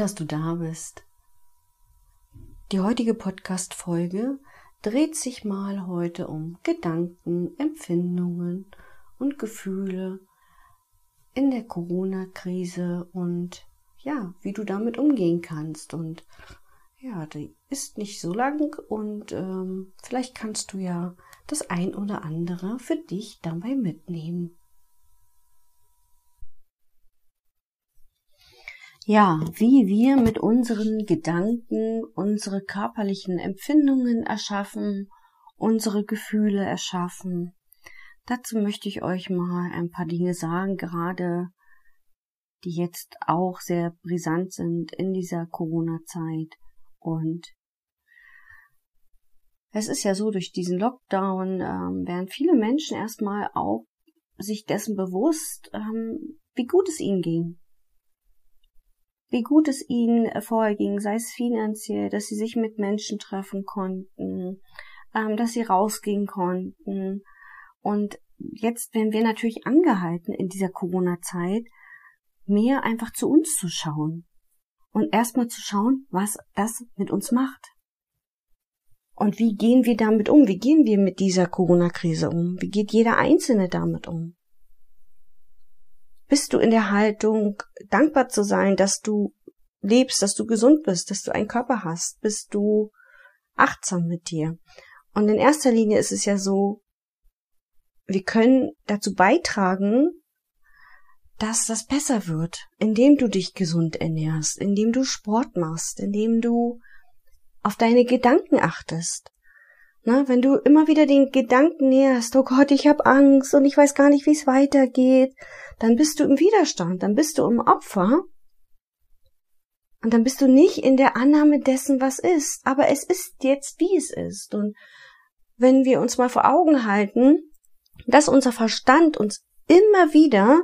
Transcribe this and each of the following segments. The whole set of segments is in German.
dass du da bist. Die heutige Podcast-Folge dreht sich mal heute um Gedanken, Empfindungen und Gefühle in der Corona-Krise und ja, wie du damit umgehen kannst. Und ja, die ist nicht so lang und ähm, vielleicht kannst du ja das ein oder andere für dich dabei mitnehmen. Ja, wie wir mit unseren Gedanken unsere körperlichen Empfindungen erschaffen, unsere Gefühle erschaffen. Dazu möchte ich euch mal ein paar Dinge sagen, gerade die jetzt auch sehr brisant sind in dieser Corona-Zeit. Und es ist ja so, durch diesen Lockdown ähm, werden viele Menschen erstmal auch sich dessen bewusst, ähm, wie gut es ihnen ging. Wie gut es ihnen vorher ging, sei es finanziell, dass sie sich mit Menschen treffen konnten, ähm, dass sie rausgehen konnten. Und jetzt werden wir natürlich angehalten in dieser Corona-Zeit, mehr einfach zu uns zu schauen und erstmal zu schauen, was das mit uns macht. Und wie gehen wir damit um? Wie gehen wir mit dieser Corona-Krise um? Wie geht jeder Einzelne damit um? Bist du in der Haltung, dankbar zu sein, dass du lebst, dass du gesund bist, dass du einen Körper hast? Bist du achtsam mit dir? Und in erster Linie ist es ja so, wir können dazu beitragen, dass das besser wird, indem du dich gesund ernährst, indem du Sport machst, indem du auf deine Gedanken achtest. Na, wenn du immer wieder den Gedanken näherst, oh Gott, ich habe Angst und ich weiß gar nicht, wie es weitergeht, dann bist du im Widerstand, dann bist du im Opfer und dann bist du nicht in der Annahme dessen, was ist. Aber es ist jetzt, wie es ist. Und wenn wir uns mal vor Augen halten, dass unser Verstand uns immer wieder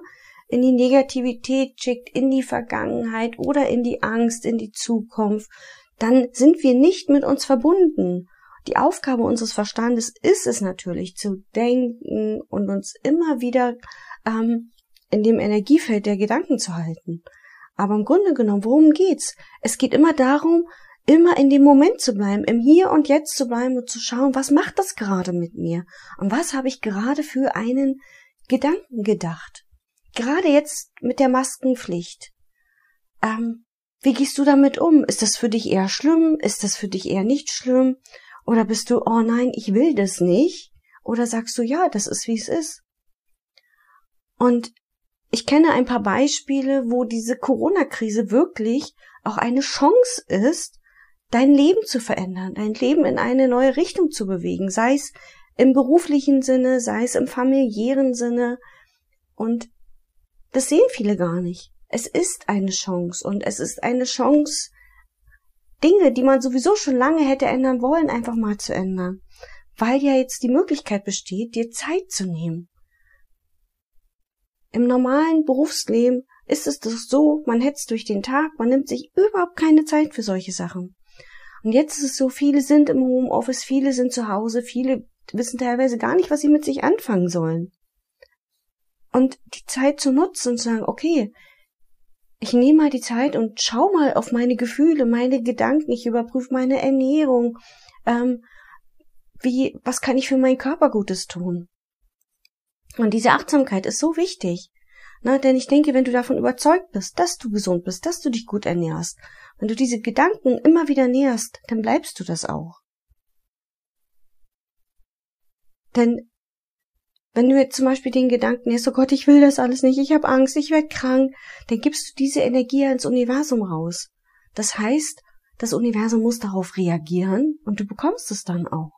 in die Negativität schickt, in die Vergangenheit oder in die Angst, in die Zukunft, dann sind wir nicht mit uns verbunden. Die Aufgabe unseres Verstandes ist es natürlich zu denken und uns immer wieder ähm, in dem Energiefeld der Gedanken zu halten. Aber im Grunde genommen, worum geht's? Es geht immer darum, immer in dem Moment zu bleiben, im Hier und Jetzt zu bleiben und zu schauen, was macht das gerade mit mir? Und was habe ich gerade für einen Gedanken gedacht? gerade jetzt mit der Maskenpflicht. Ähm, wie gehst du damit um? Ist das für dich eher schlimm? Ist das für dich eher nicht schlimm? Oder bist du, oh nein, ich will das nicht? Oder sagst du, ja, das ist wie es ist? Und ich kenne ein paar Beispiele, wo diese Corona-Krise wirklich auch eine Chance ist, dein Leben zu verändern, dein Leben in eine neue Richtung zu bewegen, sei es im beruflichen Sinne, sei es im familiären Sinne. Und das sehen viele gar nicht. Es ist eine Chance und es ist eine Chance, Dinge, die man sowieso schon lange hätte ändern wollen, einfach mal zu ändern. Weil ja jetzt die Möglichkeit besteht, dir Zeit zu nehmen. Im normalen Berufsleben ist es doch so, man hetzt durch den Tag, man nimmt sich überhaupt keine Zeit für solche Sachen. Und jetzt ist es so, viele sind im Homeoffice, viele sind zu Hause, viele wissen teilweise gar nicht, was sie mit sich anfangen sollen und die Zeit zu nutzen und zu sagen, okay, ich nehme mal die Zeit und schau mal auf meine Gefühle, meine Gedanken, ich überprüfe meine Ernährung, ähm, wie, was kann ich für meinen Körper Gutes tun? Und diese Achtsamkeit ist so wichtig. Na, denn ich denke, wenn du davon überzeugt bist, dass du gesund bist, dass du dich gut ernährst, wenn du diese Gedanken immer wieder näherst, dann bleibst du das auch. Denn wenn du jetzt zum Beispiel den Gedanken hast, oh Gott, ich will das alles nicht, ich habe Angst, ich werde krank, dann gibst du diese Energie ins Universum raus. Das heißt, das Universum muss darauf reagieren und du bekommst es dann auch.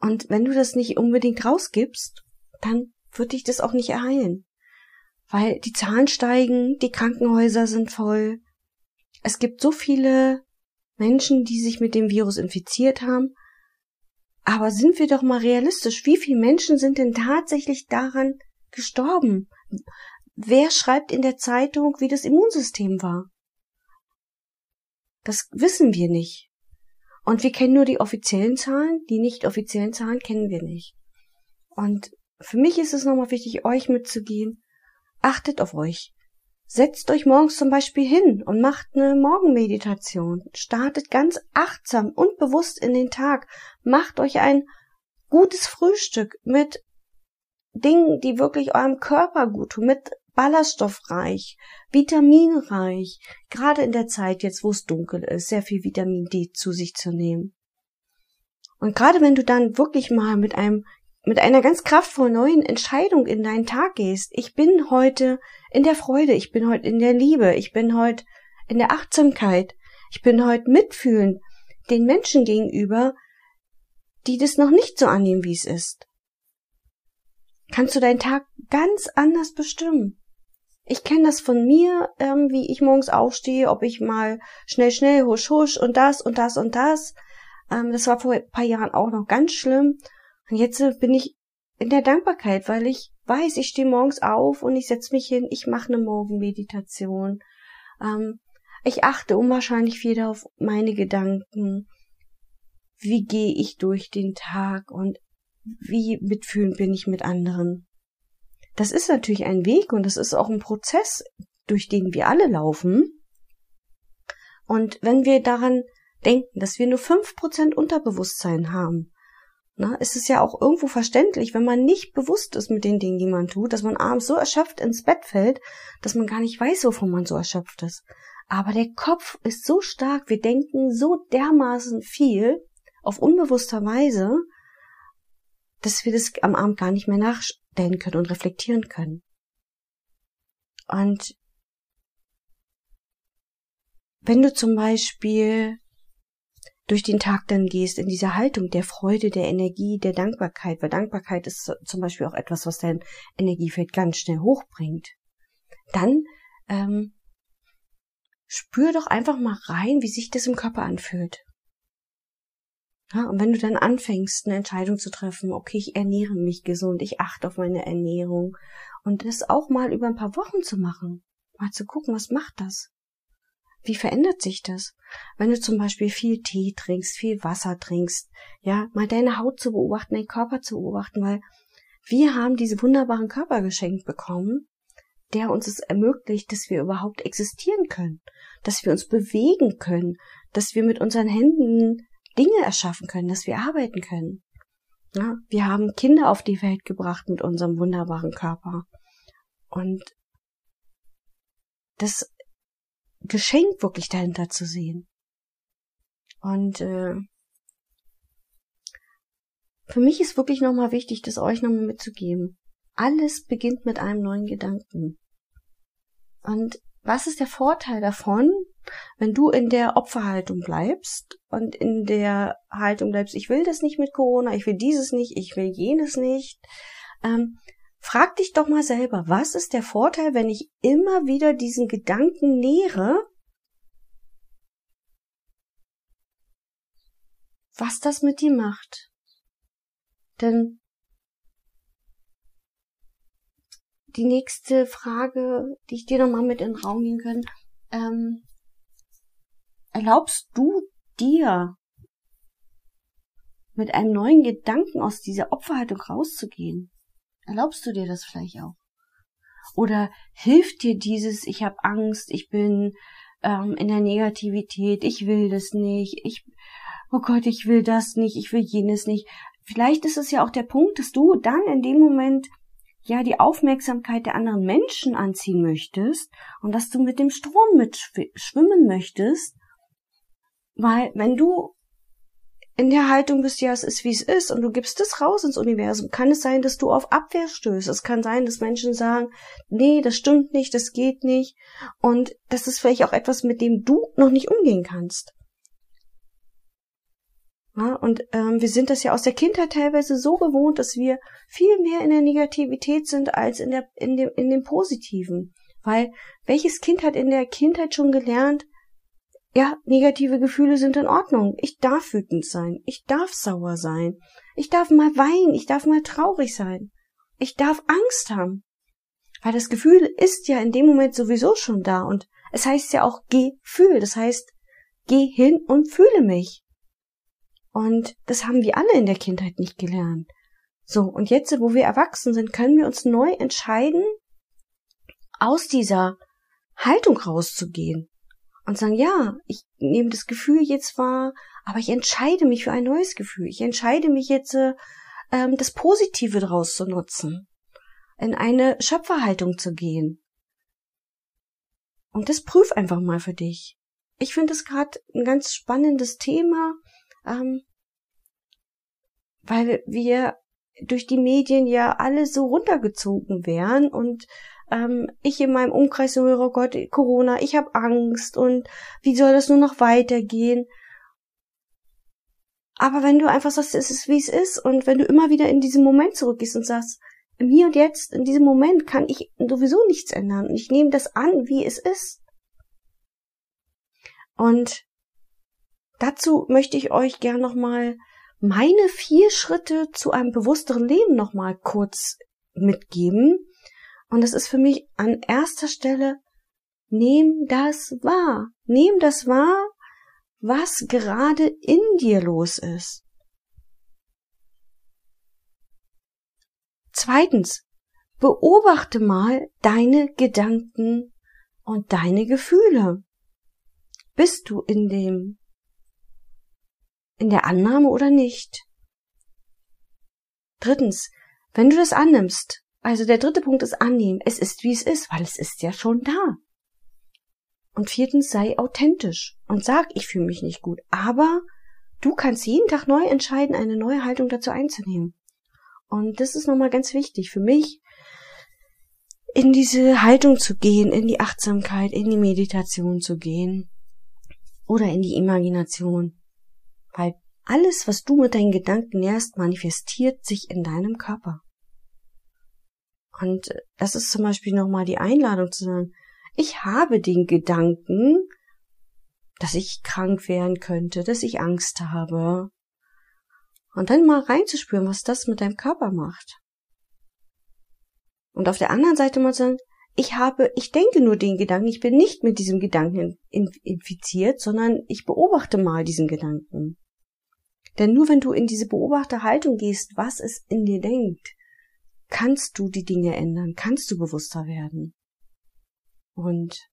Und wenn du das nicht unbedingt rausgibst, dann wird dich das auch nicht erheilen. Weil die Zahlen steigen, die Krankenhäuser sind voll. Es gibt so viele Menschen, die sich mit dem Virus infiziert haben, aber sind wir doch mal realistisch. Wie viele Menschen sind denn tatsächlich daran gestorben? Wer schreibt in der Zeitung, wie das Immunsystem war? Das wissen wir nicht. Und wir kennen nur die offiziellen Zahlen, die nicht offiziellen Zahlen kennen wir nicht. Und für mich ist es nochmal wichtig, euch mitzugehen. Achtet auf euch. Setzt euch morgens zum Beispiel hin und macht eine Morgenmeditation. Startet ganz achtsam und bewusst in den Tag. Macht euch ein gutes Frühstück mit Dingen, die wirklich eurem Körper gut tun, mit ballaststoffreich, vitaminreich, gerade in der Zeit jetzt, wo es dunkel ist, sehr viel Vitamin D zu sich zu nehmen. Und gerade wenn du dann wirklich mal mit einem mit einer ganz kraftvollen neuen Entscheidung in deinen Tag gehst. Ich bin heute in der Freude, ich bin heute in der Liebe, ich bin heute in der Achtsamkeit, ich bin heute mitfühlend den Menschen gegenüber, die das noch nicht so annehmen, wie es ist. Kannst du deinen Tag ganz anders bestimmen. Ich kenne das von mir, ähm, wie ich morgens aufstehe, ob ich mal schnell, schnell, husch, husch und das und das und das. Ähm, das war vor ein paar Jahren auch noch ganz schlimm. Und jetzt äh, bin ich in der Dankbarkeit, weil ich weiß, ich stehe morgens auf und ich setze mich hin, ich mache eine Morgenmeditation. Ähm, ich achte unwahrscheinlich viel auf meine Gedanken. Wie gehe ich durch den Tag und wie mitfühlend bin ich mit anderen? Das ist natürlich ein Weg und das ist auch ein Prozess, durch den wir alle laufen. Und wenn wir daran denken, dass wir nur fünf Prozent Unterbewusstsein haben, na, ist es ja auch irgendwo verständlich, wenn man nicht bewusst ist mit den Dingen, die man tut, dass man abends so erschöpft ins Bett fällt, dass man gar nicht weiß, wovon man so erschöpft ist. Aber der Kopf ist so stark, wir denken so dermaßen viel auf unbewusster Weise, dass wir das am Abend gar nicht mehr nachstellen können und reflektieren können. Und wenn du zum Beispiel durch den Tag dann gehst in dieser Haltung der Freude, der Energie, der Dankbarkeit, weil Dankbarkeit ist zum Beispiel auch etwas, was dein Energiefeld ganz schnell hochbringt, dann ähm, spür doch einfach mal rein, wie sich das im Körper anfühlt. Ja, und wenn du dann anfängst, eine Entscheidung zu treffen, okay, ich ernähre mich gesund, ich achte auf meine Ernährung und das auch mal über ein paar Wochen zu machen, mal zu gucken, was macht das? Wie verändert sich das? Wenn du zum Beispiel viel Tee trinkst, viel Wasser trinkst, ja, mal deine Haut zu beobachten, deinen Körper zu beobachten, weil wir haben diese wunderbaren Körper geschenkt bekommen, der uns es ermöglicht, dass wir überhaupt existieren können, dass wir uns bewegen können, dass wir mit unseren Händen Dinge erschaffen können, dass wir arbeiten können. Ja, wir haben Kinder auf die Welt gebracht mit unserem wunderbaren Körper. Und das Geschenk wirklich dahinter zu sehen. Und äh, für mich ist wirklich nochmal wichtig, das euch nochmal mitzugeben. Alles beginnt mit einem neuen Gedanken. Und was ist der Vorteil davon, wenn du in der Opferhaltung bleibst und in der Haltung bleibst, ich will das nicht mit Corona, ich will dieses nicht, ich will jenes nicht. Ähm, frag dich doch mal selber, was ist der Vorteil, wenn ich immer wieder diesen Gedanken nähere, was das mit dir macht. Denn die nächste Frage, die ich dir nochmal mit in den Raum gehen kann, ähm, erlaubst du dir mit einem neuen Gedanken aus dieser Opferhaltung rauszugehen? Erlaubst du dir das vielleicht auch? Oder hilft dir dieses, ich habe Angst, ich bin ähm, in der Negativität, ich will das nicht, ich, oh Gott, ich will das nicht, ich will jenes nicht. Vielleicht ist es ja auch der Punkt, dass du dann in dem Moment ja die Aufmerksamkeit der anderen Menschen anziehen möchtest und dass du mit dem Strom mitschwimmen möchtest, weil wenn du in der Haltung bist, ja, es ist wie es ist und du gibst es raus ins Universum, kann es sein, dass du auf Abwehr stößt. Es kann sein, dass Menschen sagen, nee, das stimmt nicht, das geht nicht und das ist vielleicht auch etwas, mit dem du noch nicht umgehen kannst. Ja, und ähm, wir sind das ja aus der Kindheit teilweise so gewohnt, dass wir viel mehr in der Negativität sind als in, der, in, dem, in dem Positiven. Weil welches Kind hat in der Kindheit schon gelernt, ja, negative Gefühle sind in Ordnung. Ich darf wütend sein. Ich darf sauer sein. Ich darf mal weinen. Ich darf mal traurig sein. Ich darf Angst haben. Weil das Gefühl ist ja in dem Moment sowieso schon da. Und es heißt ja auch geh, fühl. Das heißt, geh hin und fühle mich. Und das haben wir alle in der Kindheit nicht gelernt. So, und jetzt, wo wir erwachsen sind, können wir uns neu entscheiden, aus dieser Haltung rauszugehen und sagen, ja, ich nehme das Gefühl jetzt wahr, aber ich entscheide mich für ein neues Gefühl. Ich entscheide mich jetzt, äh, ähm, das Positive daraus zu nutzen, in eine Schöpferhaltung zu gehen. Und das prüf einfach mal für dich. Ich finde es gerade ein ganz spannendes Thema, ähm, weil wir durch die Medien ja alle so runtergezogen werden und ähm, ich in meinem Umkreis so höre, oh Gott, Corona, ich habe Angst und wie soll das nur noch weitergehen? Aber wenn du einfach sagst, es ist wie es ist und wenn du immer wieder in diesen Moment zurückgehst und sagst, im Hier und Jetzt, in diesem Moment kann ich sowieso nichts ändern und ich nehme das an, wie es ist. Und dazu möchte ich euch gern nochmal meine vier Schritte zu einem bewussteren Leben nochmal kurz mitgeben. Und das ist für mich an erster Stelle, nehm das wahr. Nehm das wahr, was gerade in dir los ist. Zweitens, beobachte mal deine Gedanken und deine Gefühle. Bist du in dem in der Annahme oder nicht. Drittens, wenn du das annimmst, also der dritte Punkt ist annehmen, es ist wie es ist, weil es ist ja schon da. Und viertens, sei authentisch und sag, ich fühle mich nicht gut, aber du kannst jeden Tag neu entscheiden, eine neue Haltung dazu einzunehmen. Und das ist nochmal ganz wichtig für mich, in diese Haltung zu gehen, in die Achtsamkeit, in die Meditation zu gehen oder in die Imagination. Weil alles, was du mit deinen Gedanken nährst, manifestiert sich in deinem Körper. Und das ist zum Beispiel nochmal die Einladung zu sagen, ich habe den Gedanken, dass ich krank werden könnte, dass ich Angst habe. Und dann mal reinzuspüren, was das mit deinem Körper macht. Und auf der anderen Seite mal sagen, ich habe, ich denke nur den Gedanken, ich bin nicht mit diesem Gedanken infiziert, sondern ich beobachte mal diesen Gedanken. Denn nur wenn du in diese Beobachterhaltung gehst, was es in dir denkt, kannst du die Dinge ändern, kannst du bewusster werden. Und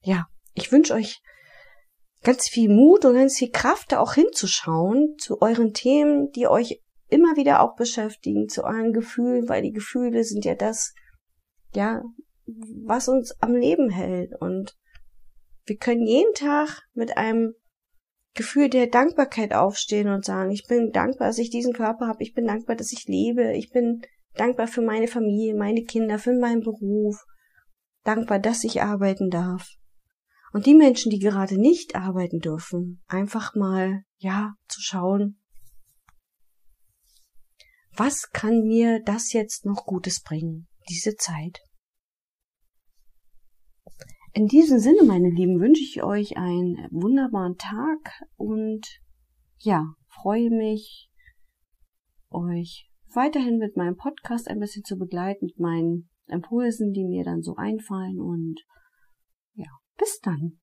ja, ich wünsche euch ganz viel Mut und ganz viel Kraft, da auch hinzuschauen zu euren Themen, die euch immer wieder auch beschäftigen, zu euren Gefühlen, weil die Gefühle sind ja das, ja, was uns am Leben hält. Und wir können jeden Tag mit einem Gefühl der Dankbarkeit aufstehen und sagen, ich bin dankbar, dass ich diesen Körper habe, ich bin dankbar, dass ich lebe, ich bin dankbar für meine Familie, meine Kinder, für meinen Beruf, dankbar, dass ich arbeiten darf. Und die Menschen, die gerade nicht arbeiten dürfen, einfach mal, ja, zu schauen, was kann mir das jetzt noch Gutes bringen, diese Zeit? In diesem Sinne, meine Lieben, wünsche ich euch einen wunderbaren Tag und ja, freue mich, euch weiterhin mit meinem Podcast ein bisschen zu begleiten, mit meinen Impulsen, die mir dann so einfallen und ja, bis dann.